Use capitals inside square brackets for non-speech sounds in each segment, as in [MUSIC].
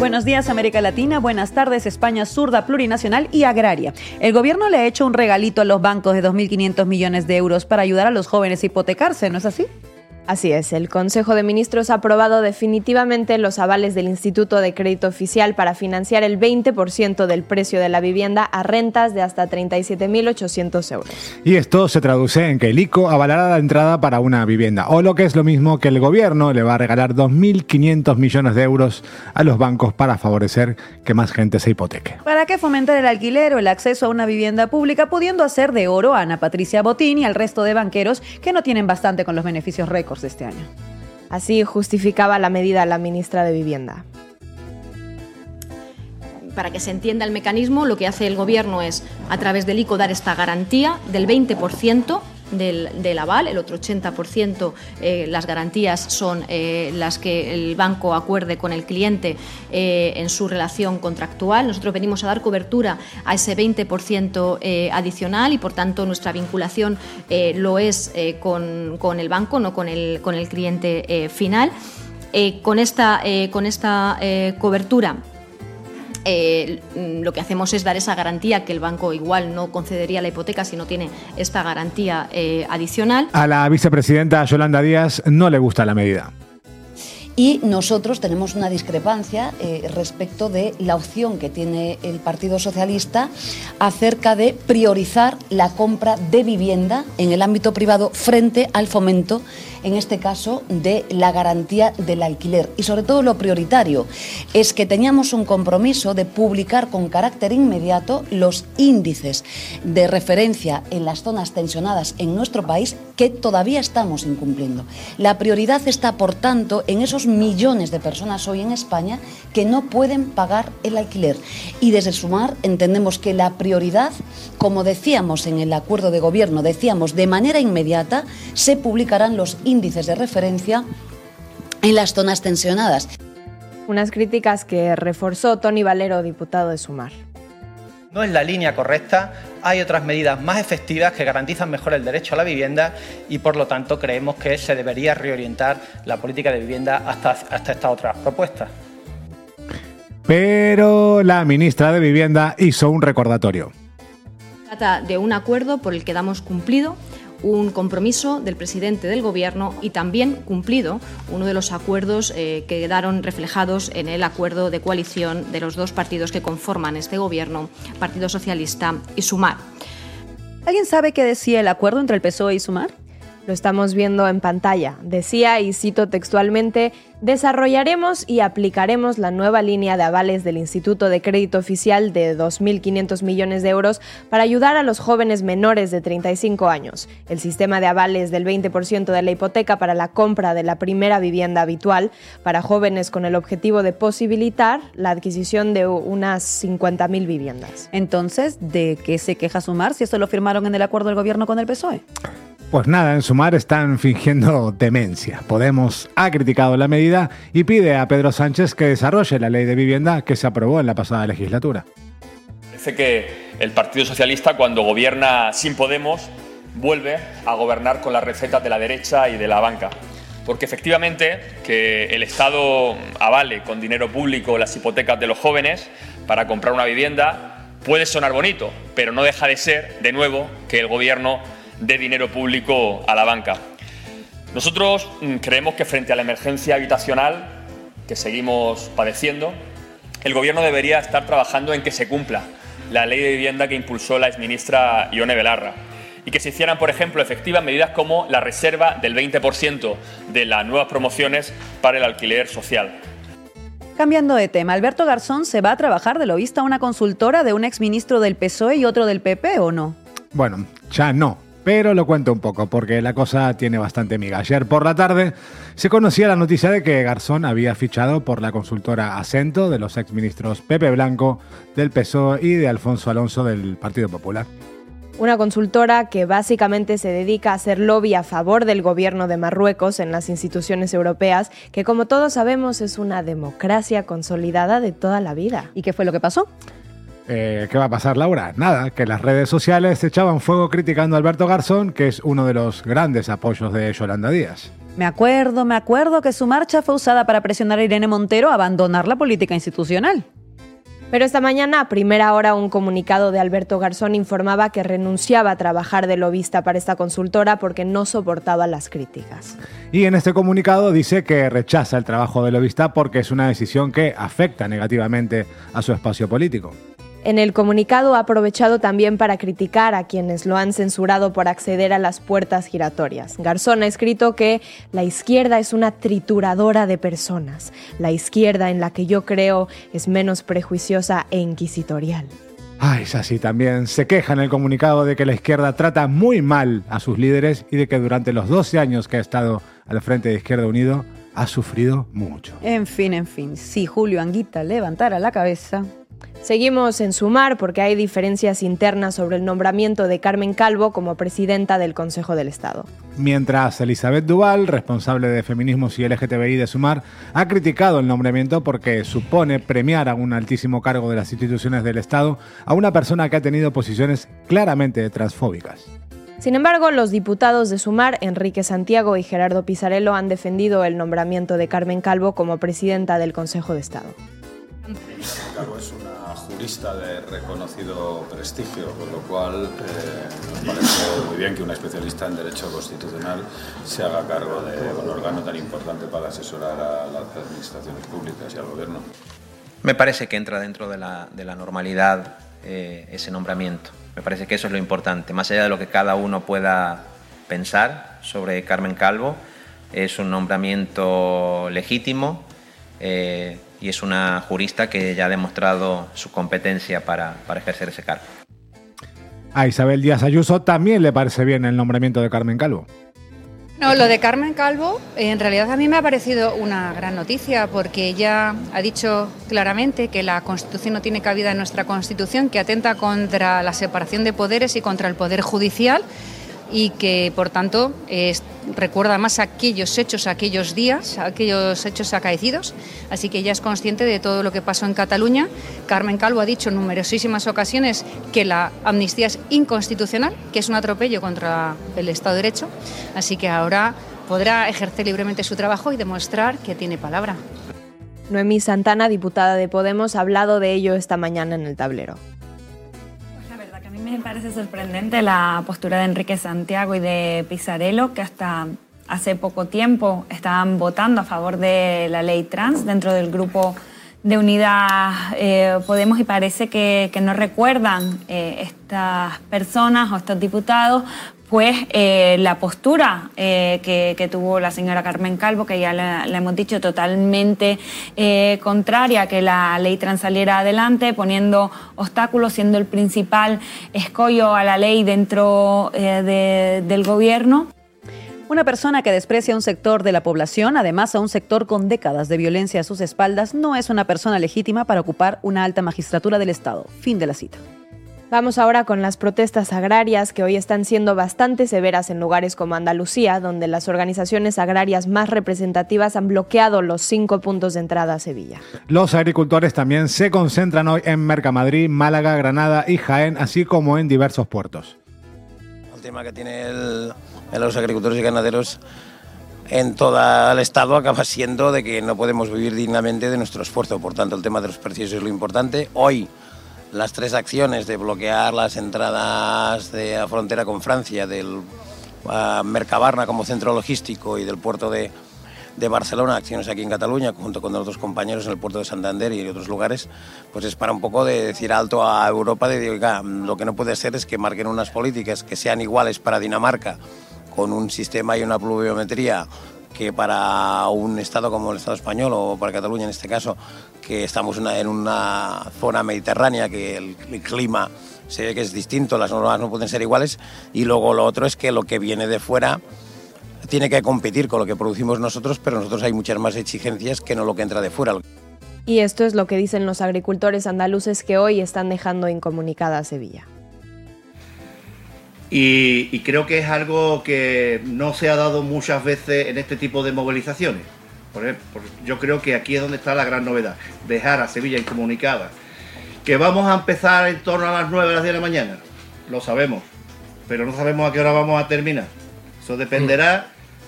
Buenos días América Latina, buenas tardes España zurda, plurinacional y agraria. El gobierno le ha hecho un regalito a los bancos de 2.500 millones de euros para ayudar a los jóvenes a hipotecarse, ¿no es así? Así es, el Consejo de Ministros ha aprobado definitivamente los avales del Instituto de Crédito Oficial para financiar el 20% del precio de la vivienda a rentas de hasta 37.800 euros. Y esto se traduce en que el ICO avalará la entrada para una vivienda, o lo que es lo mismo que el gobierno le va a regalar 2.500 millones de euros a los bancos para favorecer que más gente se hipoteque. ¿Para qué fomentar el alquiler o el acceso a una vivienda pública, pudiendo hacer de oro a Ana Patricia Botín y al resto de banqueros que no tienen bastante con los beneficios récords? De este año. Así justificaba la medida la ministra de Vivienda. Para que se entienda el mecanismo, lo que hace el Gobierno es, a través del ICO, dar esta garantía del 20% del, aval, el otro 80% eh, las garantías son eh, las que el banco acuerde con el cliente eh, en su relación contractual. Nosotros venimos a dar cobertura a ese 20% adicional y por tanto nuestra vinculación lo es con, con, el banco, no con el, con el cliente final. con esta, con esta cobertura eh, lo que hacemos es dar esa garantía que el banco igual no concedería la hipoteca si no tiene esta garantía eh, adicional. A la vicepresidenta Yolanda Díaz no le gusta la medida. Y nosotros tenemos una discrepancia eh, respecto de la opción que tiene el Partido Socialista acerca de priorizar la compra de vivienda en el ámbito privado frente al fomento en este caso, de la garantía del alquiler. Y sobre todo lo prioritario es que teníamos un compromiso de publicar con carácter inmediato los índices de referencia en las zonas tensionadas en nuestro país que todavía estamos incumpliendo. La prioridad está, por tanto, en esos millones de personas hoy en España que no pueden pagar el alquiler. Y desde Sumar entendemos que la prioridad, como decíamos en el acuerdo de gobierno, decíamos de manera inmediata, se publicarán los índices índices de referencia en las zonas tensionadas. Unas críticas que reforzó Tony Valero, diputado de Sumar. No es la línea correcta, hay otras medidas más efectivas que garantizan mejor el derecho a la vivienda y por lo tanto creemos que se debería reorientar la política de vivienda hasta, hasta estas otras propuestas. Pero la ministra de Vivienda hizo un recordatorio. Trata de un acuerdo por el que damos cumplido un compromiso del presidente del Gobierno y también cumplido uno de los acuerdos eh, que quedaron reflejados en el acuerdo de coalición de los dos partidos que conforman este Gobierno, Partido Socialista y Sumar. ¿Alguien sabe qué decía el acuerdo entre el PSOE y Sumar? Lo estamos viendo en pantalla. Decía, y cito textualmente, desarrollaremos y aplicaremos la nueva línea de avales del Instituto de Crédito Oficial de 2.500 millones de euros para ayudar a los jóvenes menores de 35 años. El sistema de avales del 20% de la hipoteca para la compra de la primera vivienda habitual para jóvenes con el objetivo de posibilitar la adquisición de unas 50.000 viviendas. Entonces, ¿de qué se queja Sumar si esto lo firmaron en el acuerdo del gobierno con el PSOE? Pues nada, en Sumar están fingiendo demencia. Podemos ha criticado la medida y pide a Pedro Sánchez que desarrolle la ley de vivienda que se aprobó en la pasada legislatura. Parece que el Partido Socialista, cuando gobierna sin Podemos, vuelve a gobernar con las recetas de la derecha y de la banca. Porque efectivamente que el Estado avale con dinero público las hipotecas de los jóvenes para comprar una vivienda puede sonar bonito, pero no deja de ser, de nuevo, que el Gobierno de dinero público a la banca. Nosotros mm, creemos que frente a la emergencia habitacional que seguimos padeciendo, el Gobierno debería estar trabajando en que se cumpla la ley de vivienda que impulsó la exministra Ione Belarra y que se hicieran, por ejemplo, efectivas medidas como la reserva del 20% de las nuevas promociones para el alquiler social. Cambiando de tema, Alberto Garzón se va a trabajar de lo visto a una consultora de un exministro del PSOE y otro del PP, ¿o no? Bueno, ya no, pero lo cuento un poco porque la cosa tiene bastante miga. Ayer por la tarde se conocía la noticia de que Garzón había fichado por la consultora Acento de los exministros Pepe Blanco del PSOE y de Alfonso Alonso del Partido Popular. Una consultora que básicamente se dedica a hacer lobby a favor del gobierno de Marruecos en las instituciones europeas, que como todos sabemos es una democracia consolidada de toda la vida. ¿Y qué fue lo que pasó? Eh, ¿Qué va a pasar, Laura? Nada, que las redes sociales echaban fuego criticando a Alberto Garzón, que es uno de los grandes apoyos de Yolanda Díaz. Me acuerdo, me acuerdo que su marcha fue usada para presionar a Irene Montero a abandonar la política institucional. Pero esta mañana, a primera hora, un comunicado de Alberto Garzón informaba que renunciaba a trabajar de lobista para esta consultora porque no soportaba las críticas. Y en este comunicado dice que rechaza el trabajo de lobista porque es una decisión que afecta negativamente a su espacio político. En el comunicado ha aprovechado también para criticar a quienes lo han censurado por acceder a las puertas giratorias. Garzón ha escrito que la izquierda es una trituradora de personas. La izquierda en la que yo creo es menos prejuiciosa e inquisitorial. Ay, es así también. Se queja en el comunicado de que la izquierda trata muy mal a sus líderes y de que durante los 12 años que ha estado al frente de Izquierda Unido ha sufrido mucho. En fin, en fin, si Julio Anguita levantara la cabeza, Seguimos en Sumar porque hay diferencias internas sobre el nombramiento de Carmen Calvo como presidenta del Consejo del Estado. Mientras Elizabeth Duval, responsable de feminismos y LGTBI de Sumar, ha criticado el nombramiento porque supone premiar a un altísimo cargo de las instituciones del Estado a una persona que ha tenido posiciones claramente transfóbicas. Sin embargo, los diputados de Sumar, Enrique Santiago y Gerardo Pizarello, han defendido el nombramiento de Carmen Calvo como presidenta del Consejo de Estado. Jurista de reconocido prestigio, con lo cual eh, parece muy bien que una especialista en Derecho Constitucional se haga cargo de un órgano tan importante para asesorar a las administraciones públicas y al Gobierno. Me parece que entra dentro de la, de la normalidad eh, ese nombramiento. Me parece que eso es lo importante, más allá de lo que cada uno pueda pensar sobre Carmen Calvo, es un nombramiento legítimo. Eh, y es una jurista que ya ha demostrado su competencia para, para ejercer ese cargo. A Isabel Díaz Ayuso también le parece bien el nombramiento de Carmen Calvo. No, lo de Carmen Calvo en realidad a mí me ha parecido una gran noticia porque ella ha dicho claramente que la Constitución no tiene cabida en nuestra Constitución, que atenta contra la separación de poderes y contra el poder judicial y que por tanto recuerda más aquellos hechos, aquellos días, aquellos hechos acaecidos. Así que ella es consciente de todo lo que pasó en Cataluña. Carmen Calvo ha dicho en numerosísimas ocasiones que la amnistía es inconstitucional, que es un atropello contra el Estado de Derecho. Así que ahora podrá ejercer libremente su trabajo y demostrar que tiene palabra. Noemí Santana, diputada de Podemos, ha hablado de ello esta mañana en el tablero me parece sorprendente la postura de Enrique Santiago y de Pizarello, que hasta hace poco tiempo estaban votando a favor de la ley trans dentro del grupo de unidad eh, Podemos y parece que, no recuerdan eh, estas personas o estos diputados pues la postura eh, que, tuvo la señora Carmen Calvo, que ya le, hemos dicho totalmente eh, contraria a que la ley trans saliera adelante, poniendo obstáculos, siendo el principal escollo a la ley dentro del gobierno. Una persona que desprecia a un sector de la población, además a un sector con décadas de violencia a sus espaldas, no es una persona legítima para ocupar una alta magistratura del Estado. Fin de la cita. Vamos ahora con las protestas agrarias que hoy están siendo bastante severas en lugares como Andalucía, donde las organizaciones agrarias más representativas han bloqueado los cinco puntos de entrada a Sevilla. Los agricultores también se concentran hoy en Mercamadrid, Málaga, Granada y Jaén, así como en diversos puertos. El tema que tiene los agricultores y ganaderos en todo el Estado acaba siendo de que no podemos vivir dignamente de nuestro esfuerzo. Por tanto, el tema de los precios es lo importante. Hoy las tres acciones de bloquear las entradas de la frontera con Francia, del Mercabarna como centro logístico y del puerto de, Barcelona, acciones aquí en Cataluña, junto con otros compañeros en el puerto de Santander y en otros lugares, pues es para un poco de decir alto a Europa de decir, lo que no puede ser es que marquen unas políticas que sean iguales para Dinamarca, con un sistema y una pluviometría que para un Estado como el Estado español o para Cataluña en este caso, que estamos en una zona mediterránea, que el, clima se ve que es distinto, las normas no pueden ser iguales, y luego lo otro es que lo que viene de fuera tiene que competir con lo que producimos nosotros, pero nosotros hay muchas más exigencias que no lo que entra de fuera. Y esto es lo que dicen los agricultores andaluces que hoy están dejando incomunicada a Sevilla. Y, creo que es algo que no se ha dado muchas veces en este tipo de movilizaciones. Por yo creo que aquí es donde está la gran novedad, dejar a Sevilla incomunicada. Que vamos a empezar en torno a las 9 de las 10 de la mañana, lo sabemos, pero no sabemos a qué hora vamos a terminar. Eso dependerá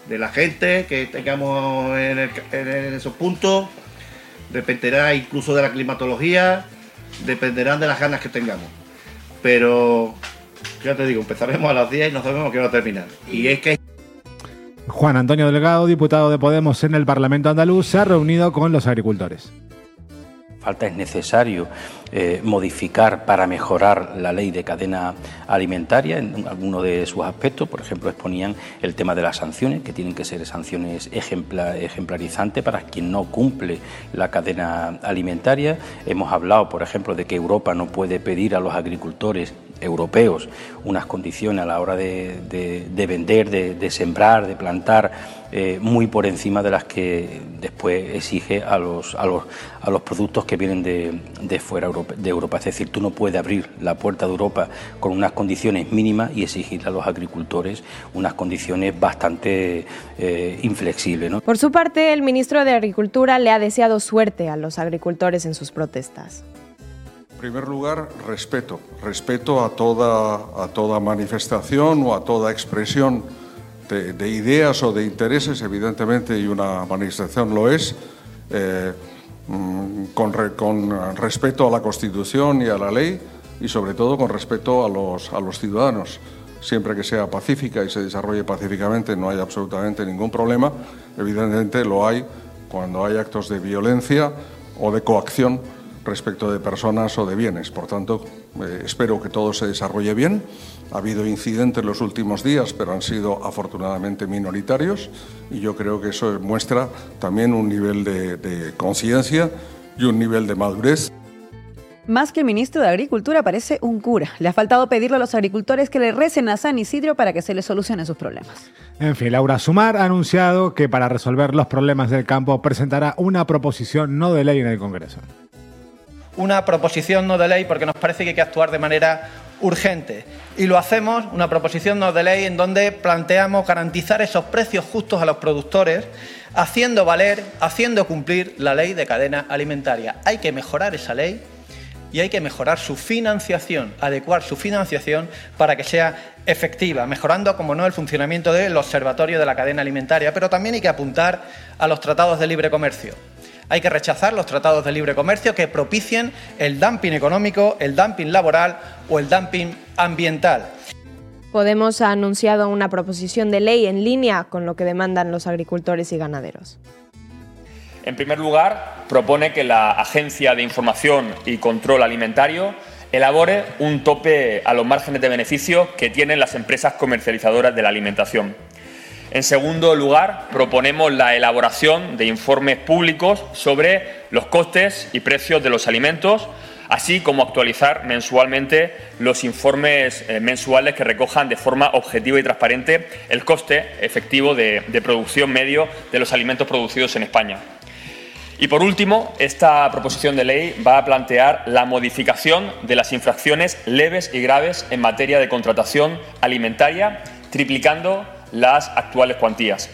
de la gente que tengamos en, el- en esos puntos, dependerá incluso de la climatología, dependerán de las ganas que tengamos. Pero ya te digo, empezaremos a las 10 y no sabemos qué va a terminar. Y es que Juan Antonio Delgado, diputado de Podemos en el Parlamento andaluz, se ha reunido con los agricultores. Falta es necesario eh, modificar para mejorar la ley de cadena alimentaria en algunos de sus aspectos. Por ejemplo, exponían el tema de las sanciones, que tienen que ser sanciones ejempla- ejemplarizantes para quien no cumple la cadena alimentaria. Hemos hablado, por ejemplo, de que Europa no puede pedir a los agricultores europeos unas condiciones a la hora de, de- de vender, de, sembrar, de plantar, eh, muy por encima de las que después exige a los, a los, a los productos que vienen de, fuera de Europa. Es decir, tú no puedes abrir la puerta de Europa con unas condiciones mínimas y exigirle a los agricultores unas condiciones bastante eh, inflexibles. Por su parte, el ministro de Agricultura le ha deseado suerte a los agricultores en sus protestas. En primer lugar, respeto. Respeto a toda, a toda manifestación o a toda expresión de, de ideas o de intereses, evidentemente, y una manifestación lo es, eh, mm, con, re- respeto a la Constitución y a la ley y, sobre todo, con respeto a los, a los ciudadanos. Siempre que sea pacífica y se desarrolle pacíficamente, no hay absolutamente ningún problema. Evidentemente, lo hay cuando hay actos de violencia o de coacción respecto de personas o de bienes. Por tanto, eh, espero que todo se desarrolle bien. Ha habido incidentes en los últimos días, pero han sido afortunadamente minoritarios y yo creo que eso muestra también un nivel de, de conciencia y un nivel de madurez. Más que el ministro de Agricultura parece un cura. Le ha faltado pedirle a los agricultores que le recen a San Isidro para que se les solucionen sus problemas. En fin, Laura Sumar ha anunciado que para resolver los problemas del campo presentará una proposición no de ley en el Congreso. Una proposición no de ley porque nos parece que hay que actuar de manera urgente. Y lo hacemos, una proposición no de ley en donde planteamos garantizar esos precios justos a los productores, haciendo valer, haciendo cumplir la ley de cadena alimentaria. Hay que mejorar esa ley y hay que mejorar su financiación, adecuar su financiación para que sea efectiva, mejorando, como no, el funcionamiento del observatorio de la cadena alimentaria, pero también hay que apuntar a los tratados de libre comercio. Hay que rechazar los tratados de libre comercio que propicien el dumping económico, el dumping laboral o el dumping ambiental. Podemos ha anunciado una proposición de ley en línea con lo que demandan los agricultores y ganaderos. En primer lugar, propone que la Agencia de Información y Control Alimentario elabore un tope a los márgenes de beneficio que tienen las empresas comercializadoras de la alimentación. En segundo lugar, proponemos la elaboración de informes públicos sobre los costes y precios de los alimentos, así como actualizar mensualmente los informes eh, mensuales que recojan de forma objetiva y transparente el coste efectivo de, de producción medio de los alimentos producidos en España. Y por último, esta proposición de ley va a plantear la modificación de las infracciones leves y graves en materia de contratación alimentaria, triplicando las actuales cuantías.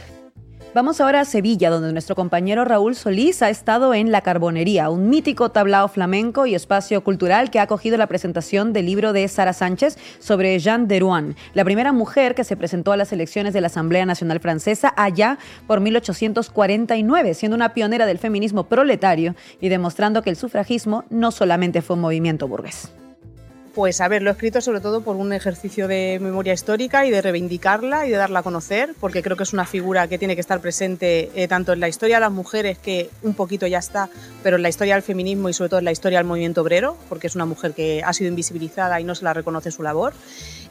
Vamos ahora a Sevilla, donde nuestro compañero Raúl Solís ha estado en La Carbonería, un mítico tablao flamenco y espacio cultural que ha acogido la presentación del libro de Sara Sánchez sobre Jeanne de Rouen, la primera mujer que se presentó a las elecciones de la Asamblea Nacional Francesa allá por 1849, siendo una pionera del feminismo proletario y demostrando que el sufragismo no solamente fue un movimiento burgués. Pues a ver, lo he escrito sobre todo por un ejercicio de memoria histórica y de reivindicarla y de darla a conocer, porque creo que es una figura que tiene que estar presente eh, tanto en la historia de las mujeres, que un poquito ya está, pero en la historia del feminismo y sobre todo en la historia del movimiento obrero, porque es una mujer que ha sido invisibilizada y no se la reconoce su labor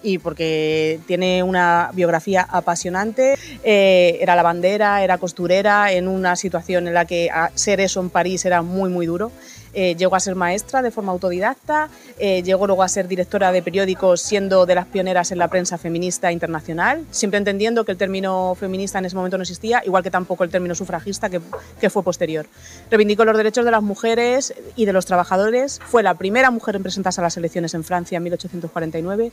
y porque tiene una biografía apasionante. Eh, era lavandera, era costurera, en una situación en la que ser eso en París era muy, muy duro. Eh, llegó a ser maestra de forma autodidacta, eh, llegó luego a ser directora de periódicos, siendo de las pioneras en la prensa feminista internacional, siempre entendiendo que el término feminista en ese momento no existía, igual que tampoco el término sufragista, que, que fue posterior. Reivindicó los derechos de las mujeres y de los trabajadores, fue la primera mujer en presentarse a las elecciones en Francia en 1849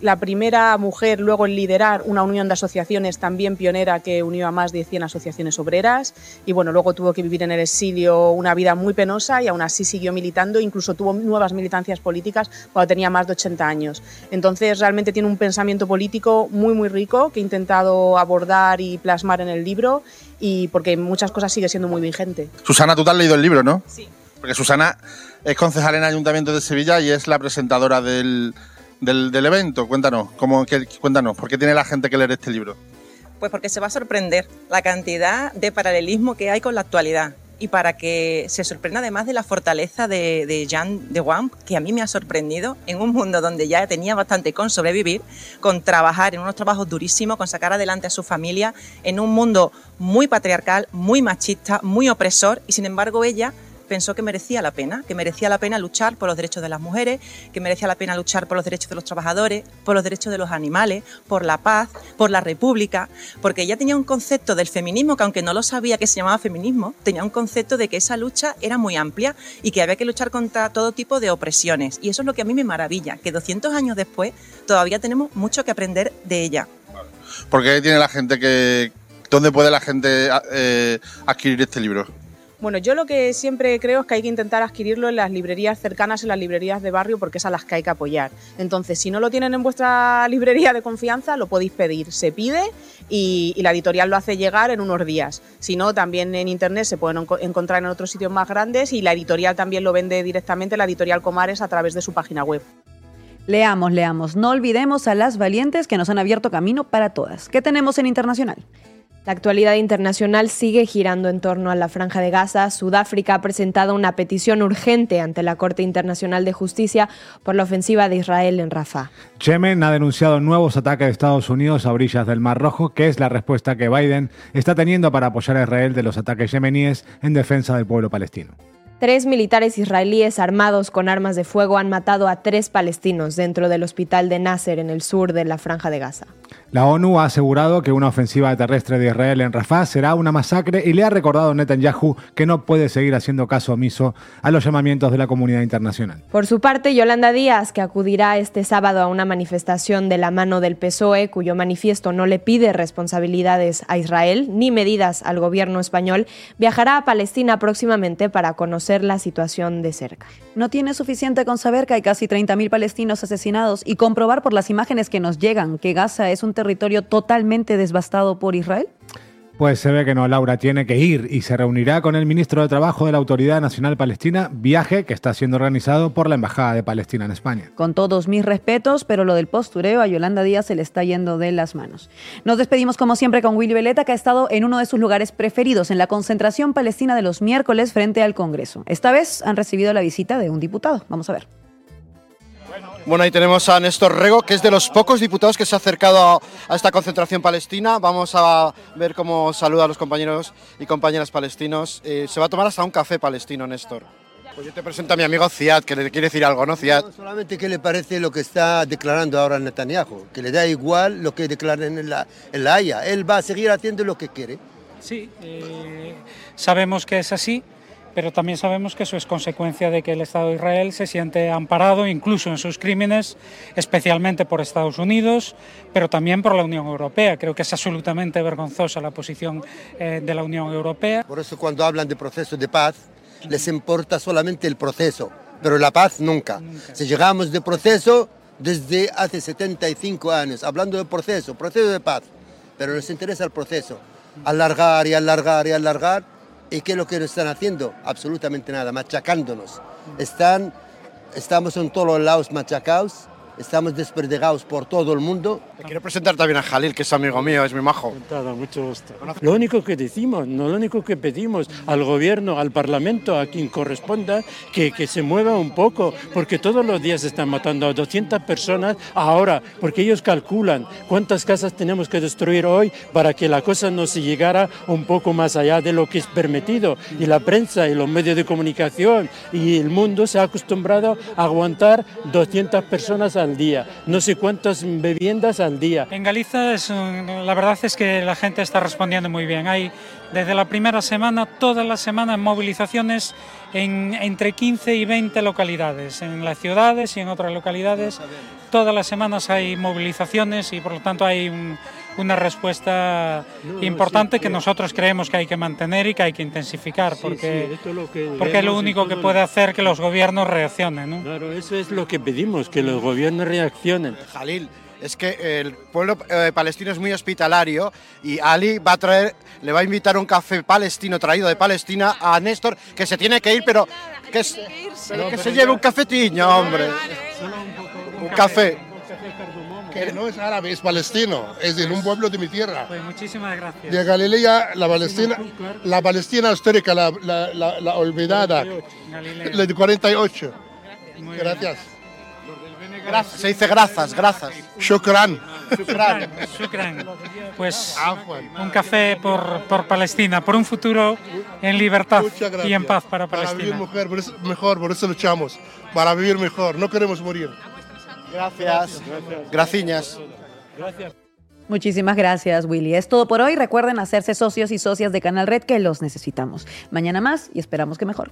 la primera mujer luego en liderar una unión de asociaciones también pionera que unió a más de 100 asociaciones obreras y bueno, luego tuvo que vivir en el exilio una vida muy penosa y aún así siguió militando, incluso tuvo nuevas militancias políticas cuando tenía más de 80 años. Entonces realmente tiene un pensamiento político muy muy rico que he intentado abordar y plasmar en el libro y porque muchas cosas sigue siendo muy vigente. Susana, tú te has leído el libro, ¿no? Sí. Porque Susana es concejal en el Ayuntamiento de Sevilla y es la presentadora del del, evento. Cuéntanos, ¿cómo, cuéntanos, ¿por qué tiene la gente que leer este libro? Pues porque se va a sorprender la cantidad de paralelismo que hay con la actualidad y para que se sorprenda además de la fortaleza de, de Jean de Wang, que a mí me ha sorprendido en un mundo donde ya tenía bastante con sobrevivir, con trabajar en unos trabajos durísimos, con sacar adelante a su familia, en un mundo muy patriarcal, muy machista, muy opresor, y sin embargo ella pensó que merecía la pena, que merecía la pena luchar por los derechos de las mujeres, que merecía la pena luchar por los derechos de los trabajadores, por los derechos de los animales, por la paz, por la república, porque ella tenía un concepto del feminismo que aunque no lo sabía que se llamaba feminismo, tenía un concepto de que esa lucha era muy amplia y que había que luchar contra todo tipo de opresiones. Y eso es lo que a mí me maravilla, que 200 años después todavía tenemos mucho que aprender de ella. ¿Por qué tiene la gente que... ¿Dónde puede la gente eh, adquirir este libro? Bueno, yo lo que siempre creo es que hay que intentar adquirirlo en las librerías cercanas, en las librerías de barrio, porque es a las que hay que apoyar. Entonces, si no lo tienen en vuestra [LAUGHS] librería de confianza, lo podéis pedir. Se pide y, la editorial lo hace llegar en unos días. Si no, también en internet se pueden encontrar en otros sitios más grandes y la editorial también lo vende directamente, la editorial Comares, a través de su página web. Leamos, leamos. No olvidemos a las valientes que nos han abierto camino para todas. ¿Qué tenemos en internacional? La actualidad internacional sigue girando en torno a la franja de Gaza. Sudáfrica ha presentado una petición urgente ante la Corte Internacional de Justicia por la ofensiva de Israel en Rafah. Yemen ha denunciado nuevos ataques de Estados Unidos a orillas del Mar Rojo, que es la respuesta que Biden está teniendo para apoyar a Israel de los ataques yemeníes en defensa del pueblo palestino. Tres militares israelíes armados con armas de fuego han matado a tres palestinos dentro del hospital de Nasser en el sur de la franja de Gaza. La ONU ha asegurado que una ofensiva terrestre de Israel en Rafah será una masacre y le ha recordado a Netanyahu que no puede seguir haciendo caso omiso a los llamamientos de la comunidad internacional. Por su parte, Yolanda Díaz, que acudirá este sábado a una manifestación de la mano del PSOE, cuyo manifiesto no le pide responsabilidades a Israel ni medidas al gobierno español, viajará a Palestina próximamente para conocer la situación de cerca. No tiene suficiente con saber que hay casi 30.000 palestinos asesinados y comprobar por las imágenes que nos llegan que Gaza es un territorio totalmente devastado por Israel? Pues se ve que no, Laura tiene que ir y se reunirá con el ministro de Trabajo de la Autoridad Nacional Palestina, viaje que está siendo organizado por la Embajada de Palestina en España. Con todos mis respetos, pero lo del postureo a Yolanda Díaz se le está yendo de las manos. Nos despedimos como siempre con Willy Veleta, que ha estado en uno de sus lugares preferidos, en la concentración palestina de los miércoles frente al Congreso. Esta vez han recibido la visita de un diputado. Vamos a ver. Bueno, ahí tenemos a Néstor Rego, que es de los pocos diputados que se ha acercado a, esta concentración palestina. Vamos a ver cómo saluda a los compañeros y compañeras palestinos. Eh, se va a tomar hasta un café palestino, Néstor. Pues yo te presento a mi amigo Ziad, que le quiere decir algo, ¿no, Ziad? solamente qué le parece lo que está declarando ahora Netanyahu, que le da igual lo que declaren en la, en la Haya. Él va a seguir haciendo lo que quiere. Sí, eh, sabemos que es así pero también sabemos que eso es consecuencia de que el Estado de Israel se siente amparado incluso en sus crímenes, especialmente por Estados Unidos, pero también por la Unión Europea. Creo que es absolutamente vergonzosa la posición eh, de la Unión Europea. Por eso cuando hablan de proceso de paz, les importa solamente el proceso, pero la paz nunca. Si llegamos de proceso desde hace 75 años, hablando de proceso, proceso de paz, pero les interesa el proceso, alargar y alargar y alargar ¿Y qué es lo que están haciendo? Absolutamente nada, machacándonos. Están, estamos en todos los lados machacados estamos desperdigados por todo el mundo. quiero presentar también a Jalil, que es amigo mío, es mi majo. mucho gusto. Lo único que decimos, no lo único que pedimos al gobierno, al parlamento, a quien corresponda, que, que se mueva un poco, porque todos los días están matando a 200 personas ahora, porque ellos calculan cuántas casas tenemos que destruir hoy para que la cosa no se llegara un poco más allá de lo que es permitido. Y la prensa y los medios de comunicación y el mundo se ha acostumbrado a aguantar 200 personas al día, no sé cuántas viviendas al día. En Galicia es la verdad es que la gente está respondiendo muy bien. Hay desde la primera semana, todas las semanas, movilizaciones en entre 15 y 20 localidades, en las ciudades y en otras localidades. Todas las semanas hay movilizaciones y por lo tanto hay un- una respuesta No, importante sí, que sí. nosotros creemos que hay que mantener y que hay que intensificar porque, sí, esto es lo que porque es lo único que puede hacer que los gobiernos reaccionen. ¿no? Claro, eso es lo que pedimos, que los gobiernos reaccionen. Jalil, es que el pueblo eh, palestino es muy hospitalario y Ali va a traer, le va a invitar un café palestino traído de Palestina a Néstor, que se tiene que ir, pero que, es- pero que se lleve un cafetiño, hombre. Un café. Que no es árabe, es palestino, es de un pueblo de mi tierra. Pues muchísimas gracias. De Galilea, la Palestina, la Palestina histórica, la, la, la, la olvidada, la de 48. Gracias. Se dice grazas, grazas. Shukran. Shukran, shukran. Pues un café por, por Palestina, por un futuro en libertad gracias. y en paz para Para vivir Palestina. mujer, por eso- mejor, por eso luchamos. Para vivir mejor, no queremos morir. Gracias. Graciñas. Muchísimas gracias, Willy. Es todo por hoy. Recuerden hacerse socios y socias de Canal Red que los necesitamos. Mañana más y esperamos que mejor.